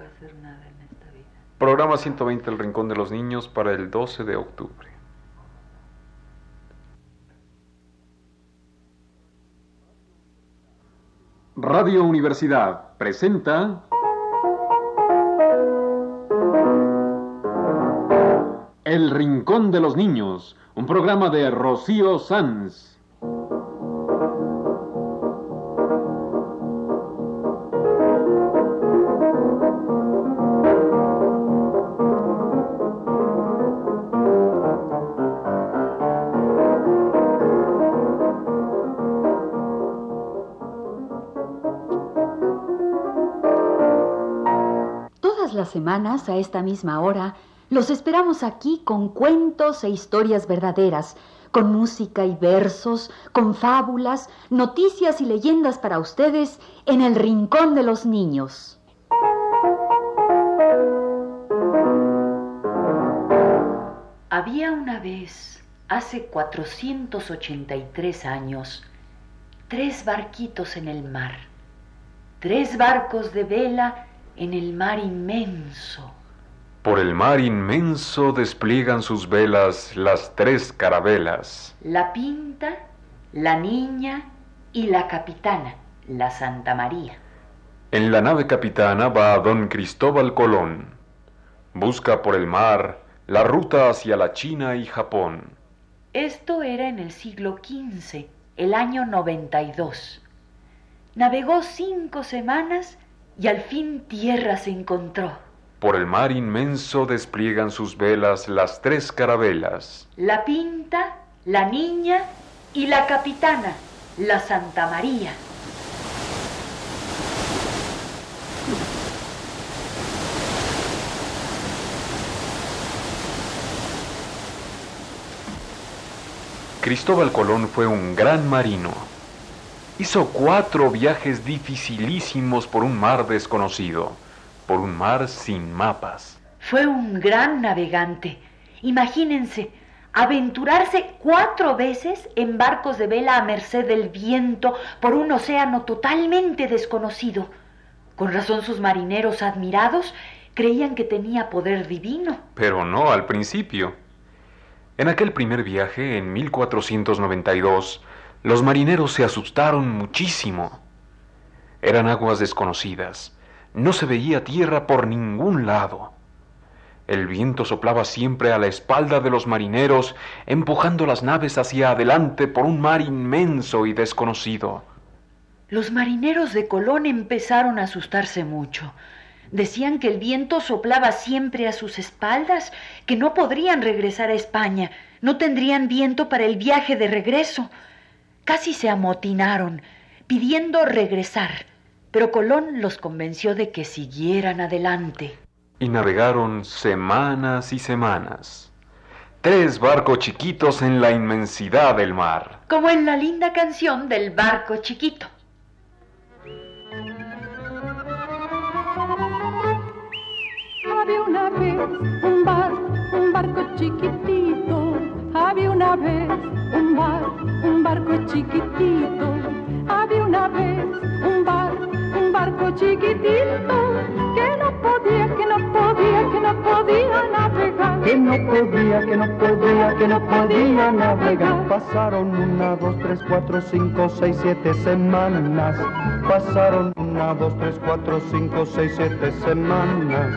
puede hacer nada. Programa 120 El Rincón de los Niños para el 12 de octubre. Radio Universidad presenta El Rincón de los Niños, un programa de Rocío Sanz. Semanas, a esta misma hora, los esperamos aquí con cuentos e historias verdaderas, con música y versos, con fábulas, noticias y leyendas para ustedes en el Rincón de los Niños. Había una vez, hace 483 años, tres barquitos en el mar, tres barcos de vela en el mar inmenso. Por el mar inmenso despliegan sus velas las tres carabelas. La Pinta, la Niña y la Capitana, la Santa María. En la nave capitana va don Cristóbal Colón. Busca por el mar la ruta hacia la China y Japón. Esto era en el siglo XV, el año 92. Navegó cinco semanas y al fin tierra se encontró. Por el mar inmenso despliegan sus velas las tres carabelas. La Pinta, la Niña y la Capitana, la Santa María. Cristóbal Colón fue un gran marino. Hizo cuatro viajes dificilísimos por un mar desconocido, por un mar sin mapas. Fue un gran navegante. Imagínense, aventurarse cuatro veces en barcos de vela a merced del viento por un océano totalmente desconocido. Con razón sus marineros admirados creían que tenía poder divino. Pero no al principio. En aquel primer viaje, en 1492, los marineros se asustaron muchísimo. Eran aguas desconocidas. No se veía tierra por ningún lado. El viento soplaba siempre a la espalda de los marineros, empujando las naves hacia adelante por un mar inmenso y desconocido. Los marineros de Colón empezaron a asustarse mucho. Decían que el viento soplaba siempre a sus espaldas, que no podrían regresar a España, no tendrían viento para el viaje de regreso. Casi se amotinaron, pidiendo regresar, pero Colón los convenció de que siguieran adelante. Y navegaron semanas y semanas. Tres barcos chiquitos en la inmensidad del mar. Como en la linda canción del barco chiquito. Había una vez un bar, un barco chiquitito. Había una vez un bar, un barco chiquitito. Había una vez un bar, un barco chiquitito que no podía, que no podía, que no podía navegar. que no podía, que no podía, que no podía navegar. Pasaron una, dos, tres, cuatro, cinco, seis, siete semanas. Pasaron una, dos, tres, cuatro, cinco, seis, siete semanas.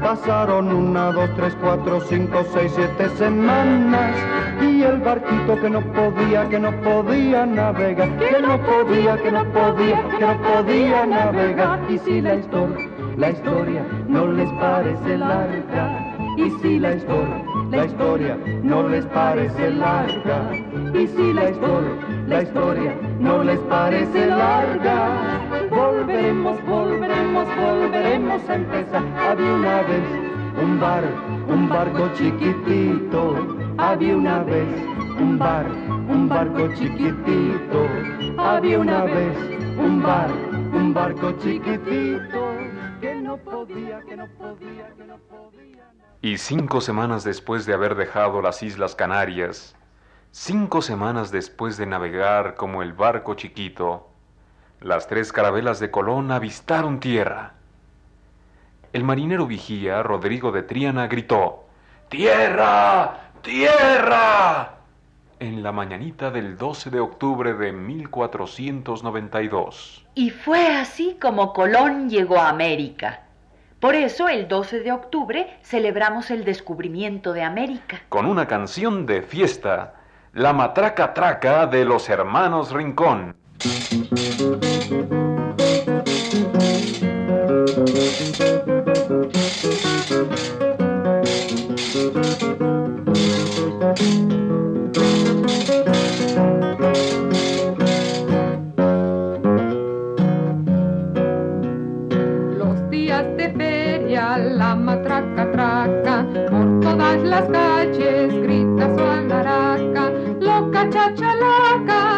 Pasaron una, dos, tres, cuatro, cinco, seis, siete semanas. Y el barquito que no podía, que no podía navegar. Que no podía, que no podía, que no podía navegar. Y si la historia, la historia no les parece larga. Y si la historia, la historia no les parece larga. Y si la historia, la historia no les parece larga. Volveremos, volveremos, volveremos a empezar. Había una vez un bar, un barco chiquitito. Había una vez un bar, un barco chiquitito. Había una vez un bar, un barco chiquitito. Que no podía, que no podía, que no podía. Y cinco semanas después de haber dejado las Islas Canarias, cinco semanas después de navegar como el barco chiquito, las tres carabelas de Colón avistaron tierra. el marinero vigía, Rodrigo de Triana, gritó, ¡Tierra! ¡Tierra! en la mañanita del 12 de octubre de 1492. Y fue así como Colón llegó a América. Por eso el 12 de octubre celebramos el descubrimiento de América. Con una canción de fiesta, La Matraca Traca de los Hermanos Rincón. चला का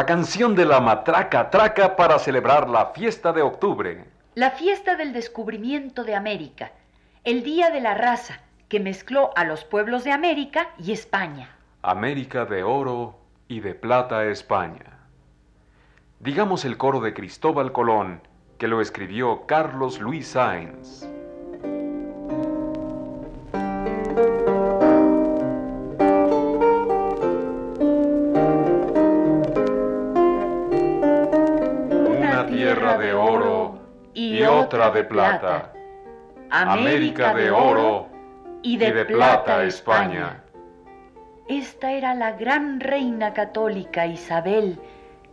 La canción de la Matraca Traca para celebrar la fiesta de octubre. La fiesta del descubrimiento de América, el Día de la Raza, que mezcló a los pueblos de América y España. América de oro y de plata España. Digamos el coro de Cristóbal Colón, que lo escribió Carlos Luis Sáenz. Y otra de plata. América de oro y de, plata España. Esta era la gran reina católica Isabel,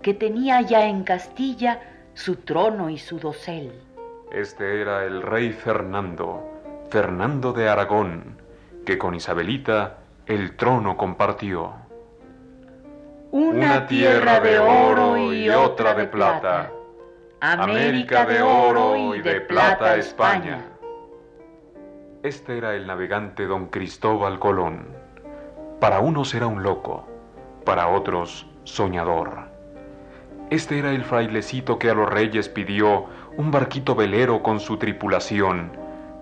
que tenía ya en Castilla su trono y su dosel. Este era el rey Fernando, Fernando de Aragón, que con Isabelita el trono compartió. Una tierra de oro y otra de plata. América de oro y de plata España. Este era el navegante don Cristóbal Colón. Para unos era un loco, para otros soñador. Este era el frailecito que a los reyes pidió un barquito velero con su tripulación,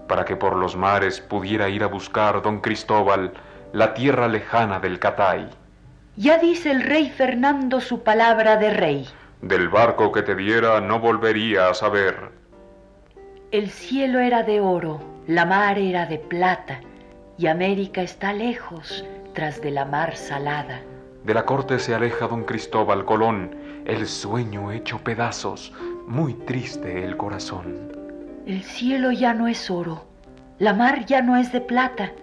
para que por los mares pudiera ir a buscar don Cristóbal la tierra lejana del Catay. Ya dice el rey Fernando su palabra de rey. Del barco que te diera no volvería a saber. El cielo era de oro, la mar era de plata, y América está lejos, tras de la mar salada. De la corte se aleja don Cristóbal Colón, el sueño hecho pedazos, muy triste el corazón. El cielo ya no es oro, la mar ya no es de plata,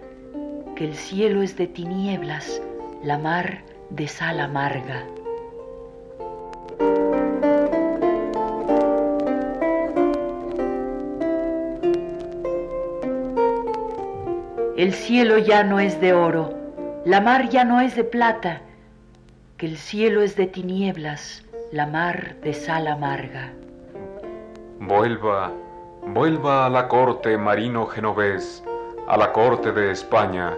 que el cielo es de tinieblas, la mar de sal amarga. El cielo ya no es de oro, la mar ya no es de plata, que el cielo es de tinieblas, la mar de sal amarga. Vuelva, vuelva a la corte, marino genovés, A la corte de España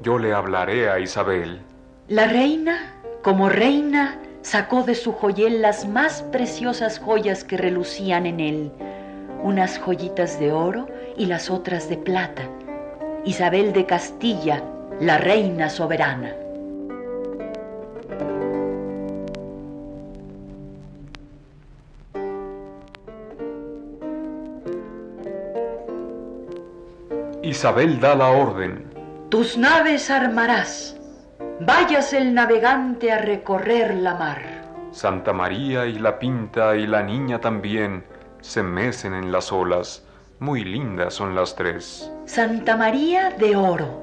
yo le hablaré a Isabel. La reina, como reina, sacó de su joyel las más preciosas joyas que relucían en él, unas joyitas de oro y las otras de plata. Isabel de Castilla, la reina soberana. Isabel da la orden. Tus naves armarás. Vayas el navegante a recorrer la mar. Santa María y la Pinta y la niña también se mecen en las olas. Muy lindas son las tres. Santa María de oro,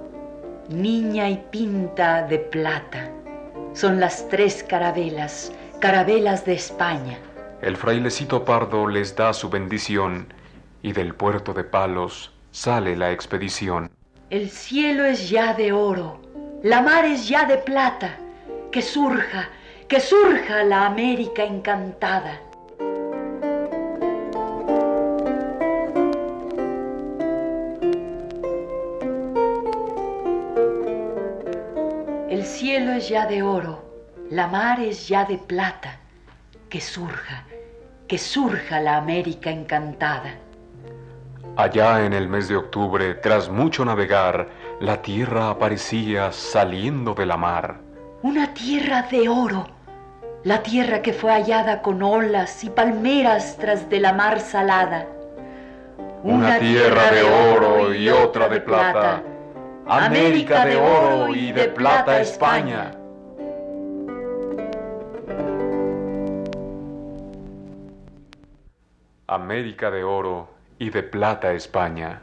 niña y Pinta de plata. Son las tres carabelas, carabelas de España. El frailecito pardo les da su bendición y del puerto de Palos sale la expedición. El cielo es ya de oro, la mar es ya de plata. Que surja, que surja la América encantada. Cielo es ya de oro, la mar es ya de plata. Que surja, que surja la América encantada. Allá en el mes de octubre, tras mucho navegar, la tierra aparecía saliendo de la mar. Una tierra de oro, la tierra que fue hallada con olas y palmeras tras de la mar salada. Una, tierra de oro y otra de plata. América de oro y de plata España. América de oro y de plata España,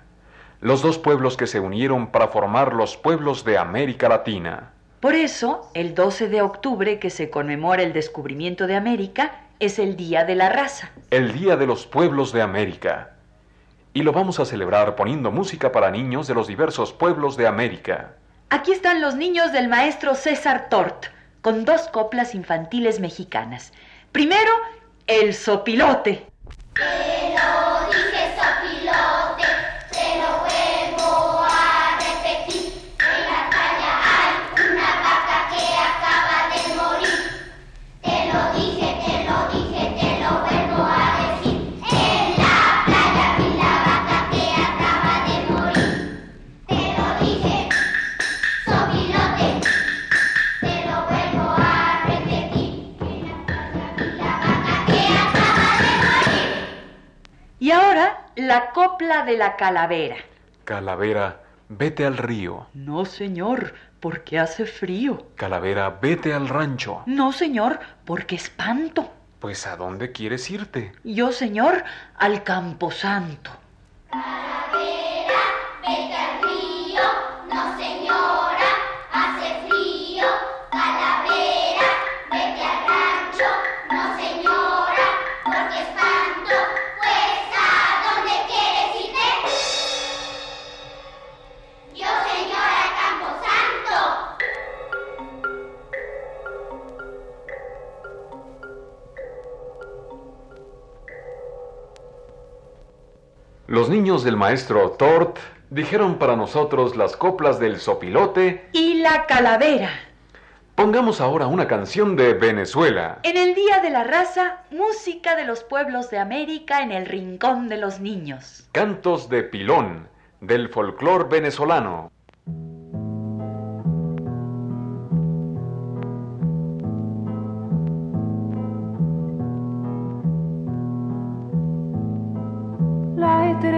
los dos pueblos que se unieron para formar los pueblos de América Latina. Por eso, el 12 de octubre, que se conmemora el descubrimiento de América, es el Día de la Raza. El Día de los Pueblos de América. Y lo vamos a celebrar poniendo música para niños de los diversos pueblos de América. Aquí están los niños del maestro César Tort, con dos coplas infantiles mexicanas. Primero, el sopilote. Te la copla de la calavera. Calavera, vete al río. No, señor, porque hace frío. Calavera, vete al rancho. No, señor, porque espanto. Pues ¿a dónde quieres irte? Yo, señor, al camposanto. Calavera, vete al niños del maestro Tort dijeron para nosotros las coplas del sopilote. Y la calavera. Pongamos ahora una canción de Venezuela. En el Día de la Raza, música de los pueblos de América en el Rincón de los Niños. Cantos de Pilón, del folclor venezolano.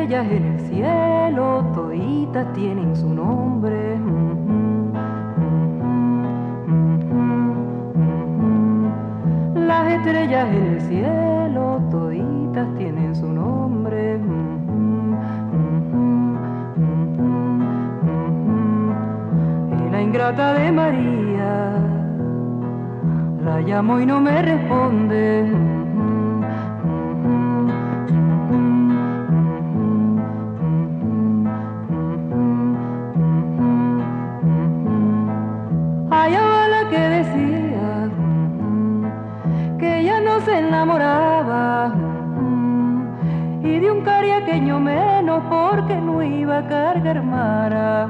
Estrellas en el cielo, toditas tienen su nombre. Las estrellas en el cielo, toditas tienen su nombre. Y la ingrata de María la llamo y no me responde. Enamoraba y de un cariaqueño menos porque no iba a cargar mara.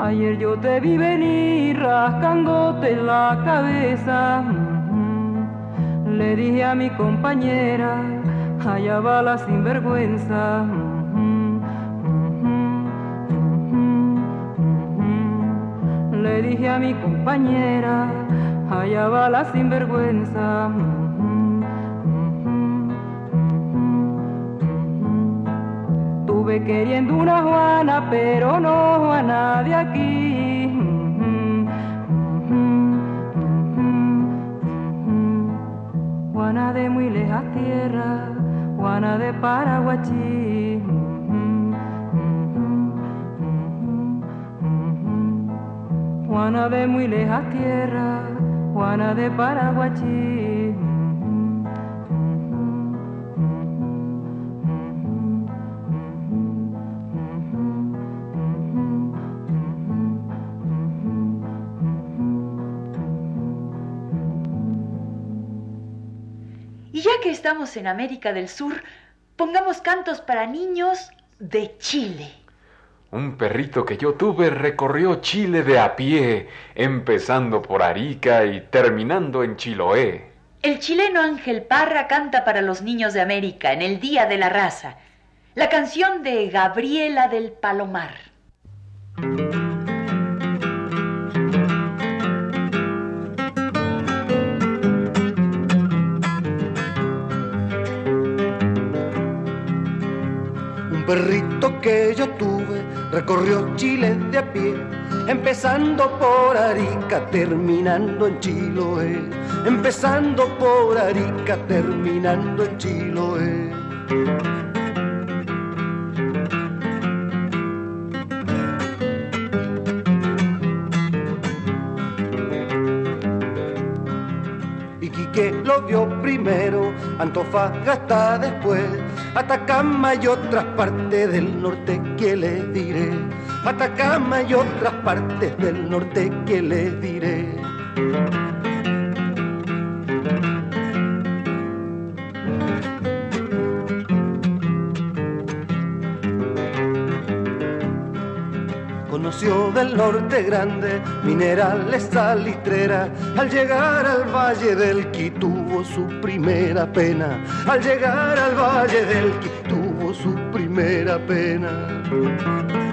Ayer yo te vi venir rascándote la cabeza. Le dije a mi compañera, allá va la sinvergüenza. Le dije a mi compañera, allá va la sinvergüenza. Tuve queriendo una Juana, pero no Juana de aquí. Juana de muy lejas tierra, Juana de Paraguachí. Juana de muy lejas tierra, Juana de Paraguachí. Y ya que estamos en América del Sur, pongamos cantos para niños de Chile. Un perrito que yo tuve recorrió Chile de a pie, empezando por Arica y terminando en Chiloé. El chileno Ángel Parra canta para los niños de América en el Día de la Raza, la canción de Gabriela del Palomar. Un perrito que yo tuve recorrió Chile de a pie, empezando por Arica, terminando en Chiloé. Empezando por Arica, terminando en Chiloé. Y Quique lo vio primero, Antofagasta después, Atacama y otras partes del norte que le diré. Atacama y otras partes del norte que le diré. Del norte grande minerales salitrera. Al llegar al valle del Qui tuvo su primera pena. Al llegar al valle del Qui tuvo su primera pena.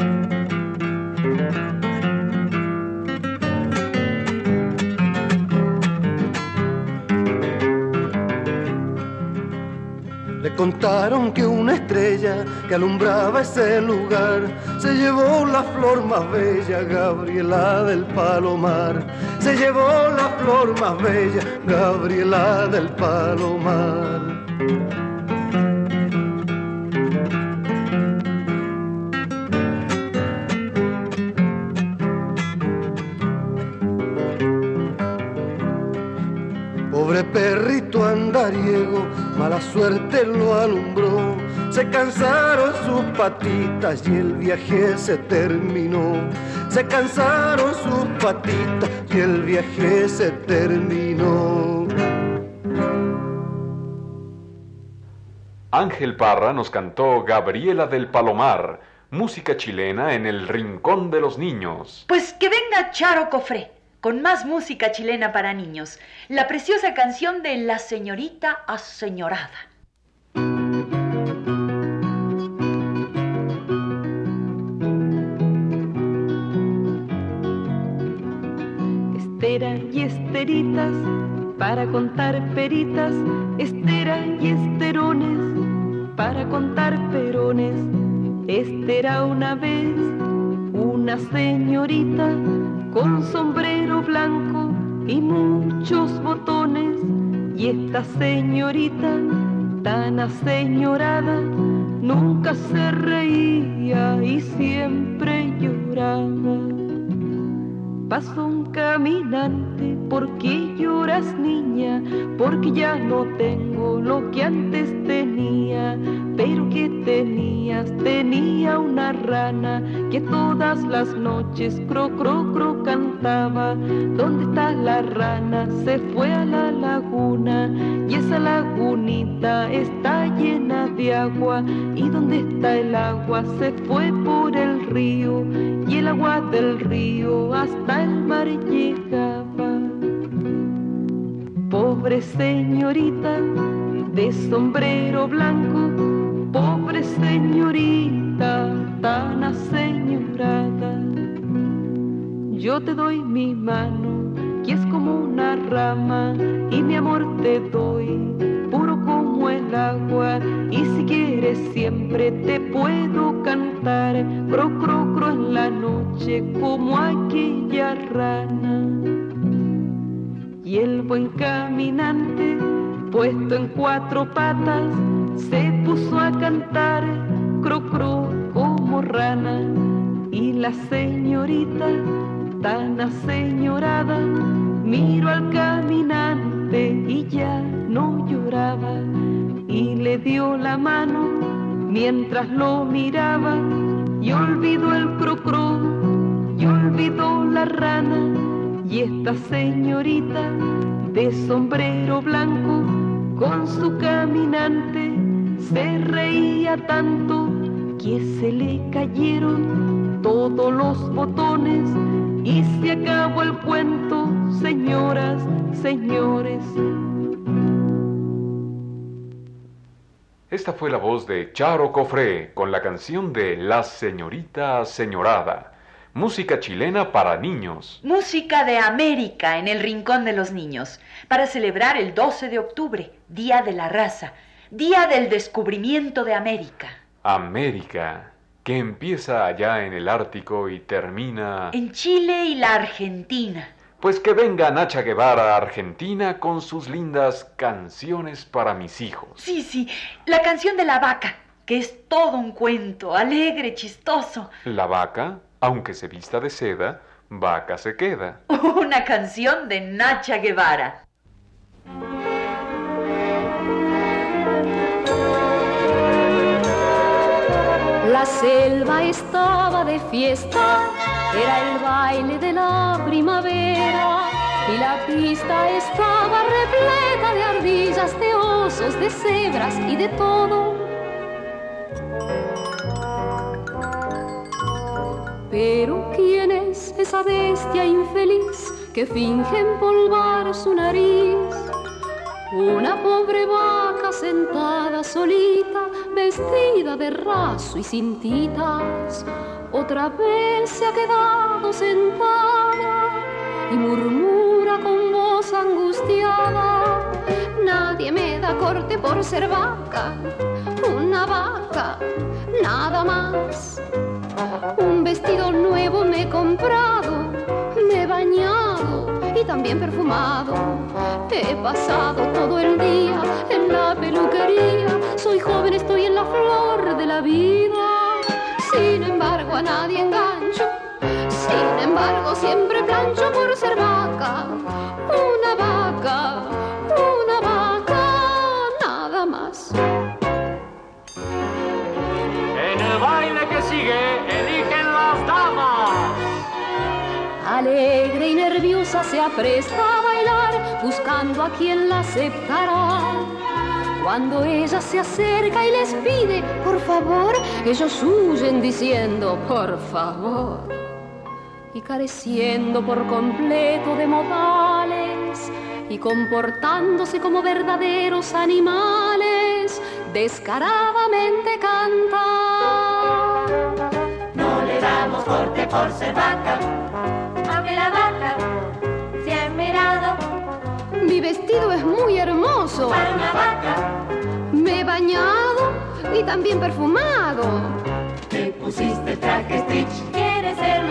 Contaron que una estrella que alumbraba ese lugar se llevó la flor más bella, Gabriela del Palomar. Se llevó la flor más bella, Gabriela del Palomar. Pobre perrito andariego, mala suerte lo alumbró. Se cansaron sus patitas y el viaje se terminó. Se cansaron sus patitas y el viaje se terminó. Ángel Parra nos cantó Gabriela del Palomar, música chilena en el Rincón de los Niños. Pues que venga Charo Cofré, con más música chilena para niños, la preciosa canción de La Señorita Aseñorada. Estera y esteritas para contar peritas, estera y esterones para contar perones. Esta era una vez una señorita con sombrero blanco y muchos botones. Y esta señorita tan aseñorada nunca se reía y siempre lloraba. Pasó un caminante, ¿por qué lloras niña? Porque ya no tengo lo que antes tenía. Pero que tenías, tenía una rana que todas las noches cro, cro, cro cantaba. ¿Dónde está la rana? Se fue a la laguna y esa lagunita está llena de agua. ¿Y dónde está el agua? Se fue por el río y el agua del río hasta el mar llegaba. Pobre señorita de sombrero blanco, pobre señorita tan aseñorada. Yo te doy mi mano, que es como una rama, y mi amor te doy, puro como el agua. Y si quieres siempre te puedo cantar, cro, cro, cro en la noche, como aquella rana. Y el buen caminante, puesto en cuatro patas, se puso a cantar, cro, cro, como rana. Y la señorita, tan aseñorada, miró al caminante y ya no lloraba. Y le dio la mano mientras lo miraba y olvidó el cro, cro y olvidó la rana. Y esta señorita de sombrero blanco con su caminante se reía tanto que se le cayeron todos los botones y se acabó el cuento, señoras, señores. Esta fue la voz de Charo Cofré con la canción de La Señorita Señorada, música chilena para niños. Música de América en el Rincón de los Niños, para celebrar el 12 de octubre, Día de la Raza, Día del Descubrimiento de América. América, que empieza allá en el Ártico y termina... En Chile y la Argentina. Pues que venga Nacha Guevara a Argentina con sus lindas canciones para mis hijos. Sí, sí, la canción de la vaca, que es todo un cuento, alegre, chistoso. La vaca, aunque se vista de seda, vaca se queda. Una canción de Nacha Guevara. La selva estaba de fiesta, era el baile de la primavera y la pista estaba repleta de ardillas, de osos, de cebras y de todo. Pero ¿quién es esa bestia infeliz que finge empolvar su nariz? Una pobre vaca sentada solita, vestida de raso y cintitas, otra vez se ha quedado sentada y murmura con voz angustiada. Nadie me da corte por ser vaca, una vaca, nada más. Un vestido nuevo me he comprado, me he bañado y también perfumado. He pasado todo el día en la peluquería. Soy joven, estoy en la flor de la vida. Sin embargo, a nadie engancho. Sin embargo, siempre plancho por ser vaca. Una vaca, una vaca, nada más. En el baile que sigue, eligen las damas. Alegre se apresta a bailar, buscando a quien la aceptará. Cuando ella se acerca y les pide, por favor, ellos huyen diciendo, por favor. Y careciendo por completo de modales y comportándose como verdaderos animales, descaradamente cantan. No le damos corte por ser vaca, vestido es muy hermoso. Me he bañado y también perfumado. Te pusiste traje Stitch, quieres ser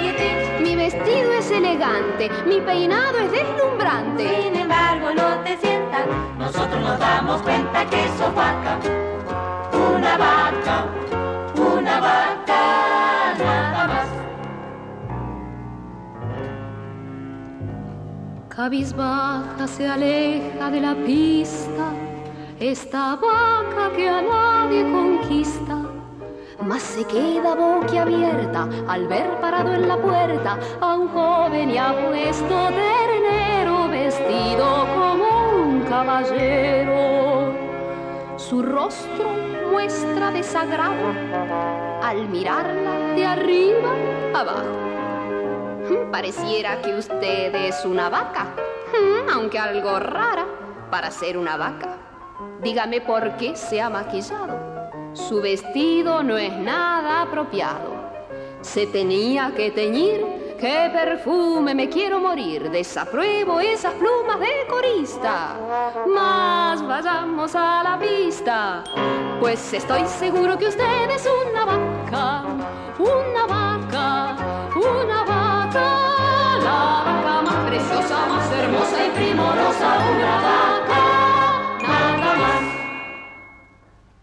Dietrich. Mi vestido es elegante, mi peinado es deslumbrante. Sin embargo, no te sientas, nosotros nos damos cuenta cabizbaja se aleja de la pista, esta vaca que a nadie conquista, mas se queda boquiabierta al ver parado en la puerta a un joven y apuesto ternero vestido como un caballero. Su rostro muestra desagrado al mirarla de arriba abajo. Pareciera que usted es una vaca, aunque algo rara para ser una vaca. Dígame por qué se ha maquillado. Su vestido no es nada apropiado. Se tenía que teñir. ¡Qué perfume! Me quiero morir. Desapruebo esas plumas de corista. Más vayamos a la pista. Pues estoy seguro que usted es una vaca. Una vaca. Preciosa, más hermosa y primorosa. Una vaca. Nada más.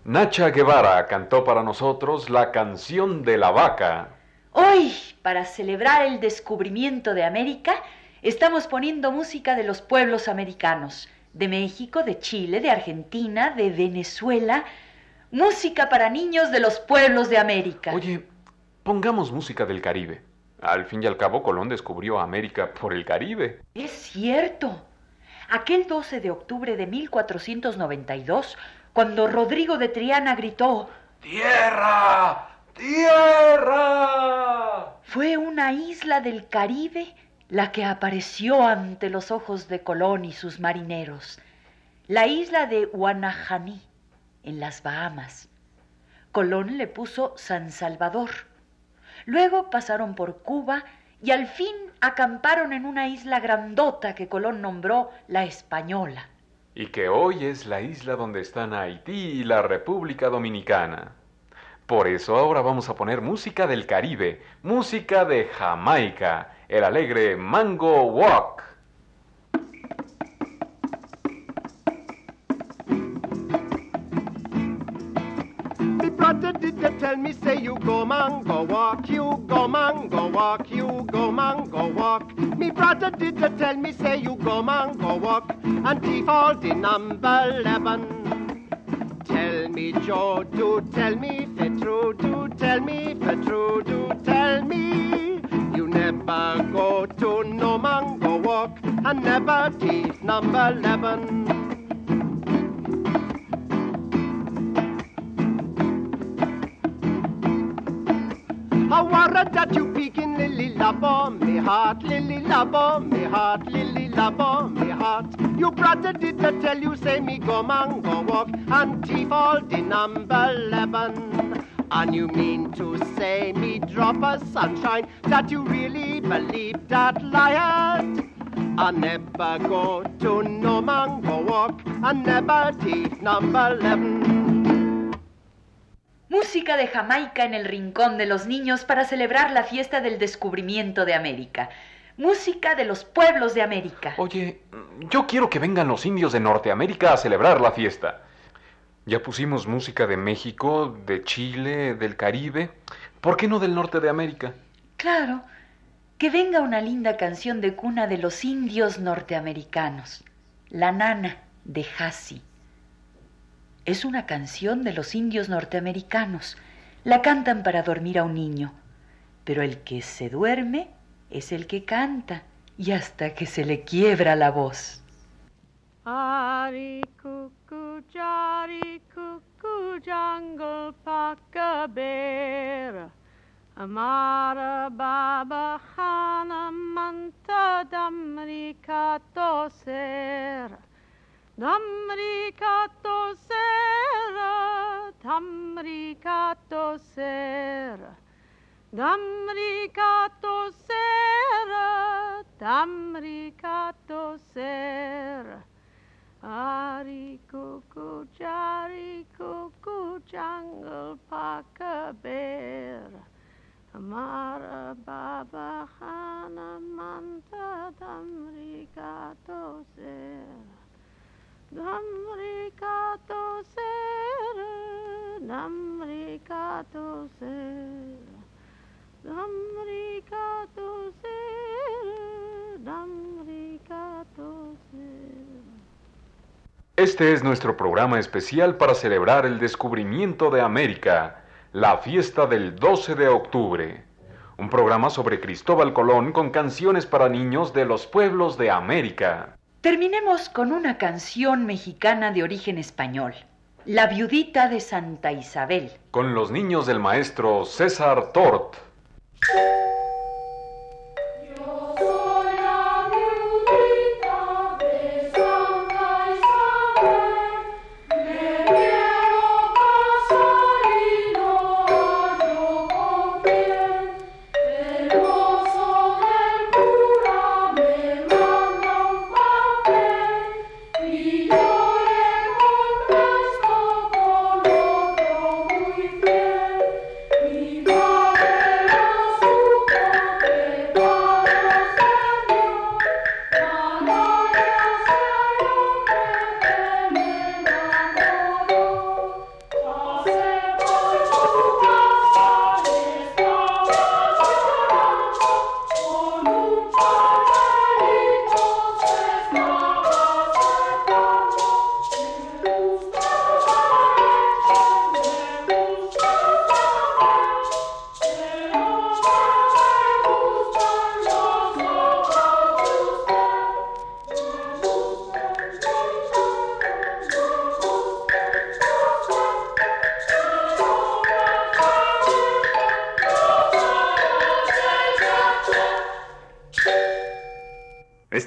Nacha Guevara cantó para nosotros la canción de la vaca. Hoy, para celebrar el descubrimiento de América, estamos poniendo música de los pueblos americanos, de México, de Chile, de Argentina, de Venezuela, música para niños de los pueblos de América. Oye, pongamos música del Caribe. Al fin y al cabo, Colón descubrió América por el Caribe. Es cierto. Aquel 12 de octubre de 1492, cuando Rodrigo de Triana gritó, ¡Tierra! ¡Tierra! Fue una isla del Caribe la que apareció ante los ojos de Colón y sus marineros, la isla de Guanajaní, en las Bahamas. Colón le puso San Salvador. Luego pasaron por Cuba y al fin acamparon en una isla grandota que Colón nombró la Española. Y que hoy es la isla donde están Haití y la República Dominicana. Por eso ahora vamos a poner música del Caribe, música de Jamaica, el alegre Mango Walk. tell me, say you go mang go walk, you go mang go walk, you go mang go walk. Me brother did tell me, say you go mang go walk, and he falls in number 11. Tell me, Joe, do tell me, Petru true, do tell me, Petru true, do tell me. You never go to no man, go walk, and never tease number 11. warrant that you begin lily labo, me heart, lily labo, me heart, lily labo, me heart. You brother did to tell you say me go man go walk and thief all the number eleven. And you mean to say me drop a sunshine that you really believe that lie. I never go to no mango walk, I never thief number eleven. Música de Jamaica en el rincón de los niños para celebrar la fiesta del descubrimiento de América. Música de los pueblos de América. Oye, yo quiero que vengan los indios de Norteamérica a celebrar la fiesta. Ya pusimos música de México, de Chile, del Caribe. ¿Por qué no del norte de América? Claro, que venga una linda canción de cuna de los indios norteamericanos. La nana de Hassi. Es una canción de los indios norteamericanos. La cantan para dormir a un niño. Pero el que se duerme es el que canta y hasta que se le quiebra la voz. Amara baba hana manta damri kato ser. Damri kato ser, damri kato ser. Damri kato ser, damri kato ser. Ari cuckoo, jari cuckoo, jungle paka bear. Amara baba hana manta damri kato ser. Damri kato ser, Este es nuestro programa especial para celebrar el descubrimiento de América, la fiesta del 12 de octubre. Un programa sobre Cristóbal Colón con canciones para niños de los pueblos de América. Terminemos con una canción mexicana de origen español, La viudita de Santa Isabel. Con los niños del maestro César Tort.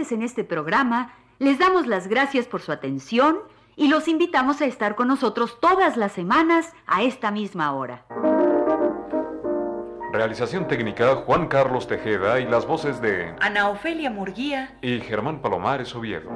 Participantes en este programa les damos las gracias por su atención y los invitamos a estar con nosotros todas las semanas a esta misma hora. Realización técnica Juan Carlos Tejeda y las voces de Ana Ofelia Murguía. y Germán Palomares Oviedo.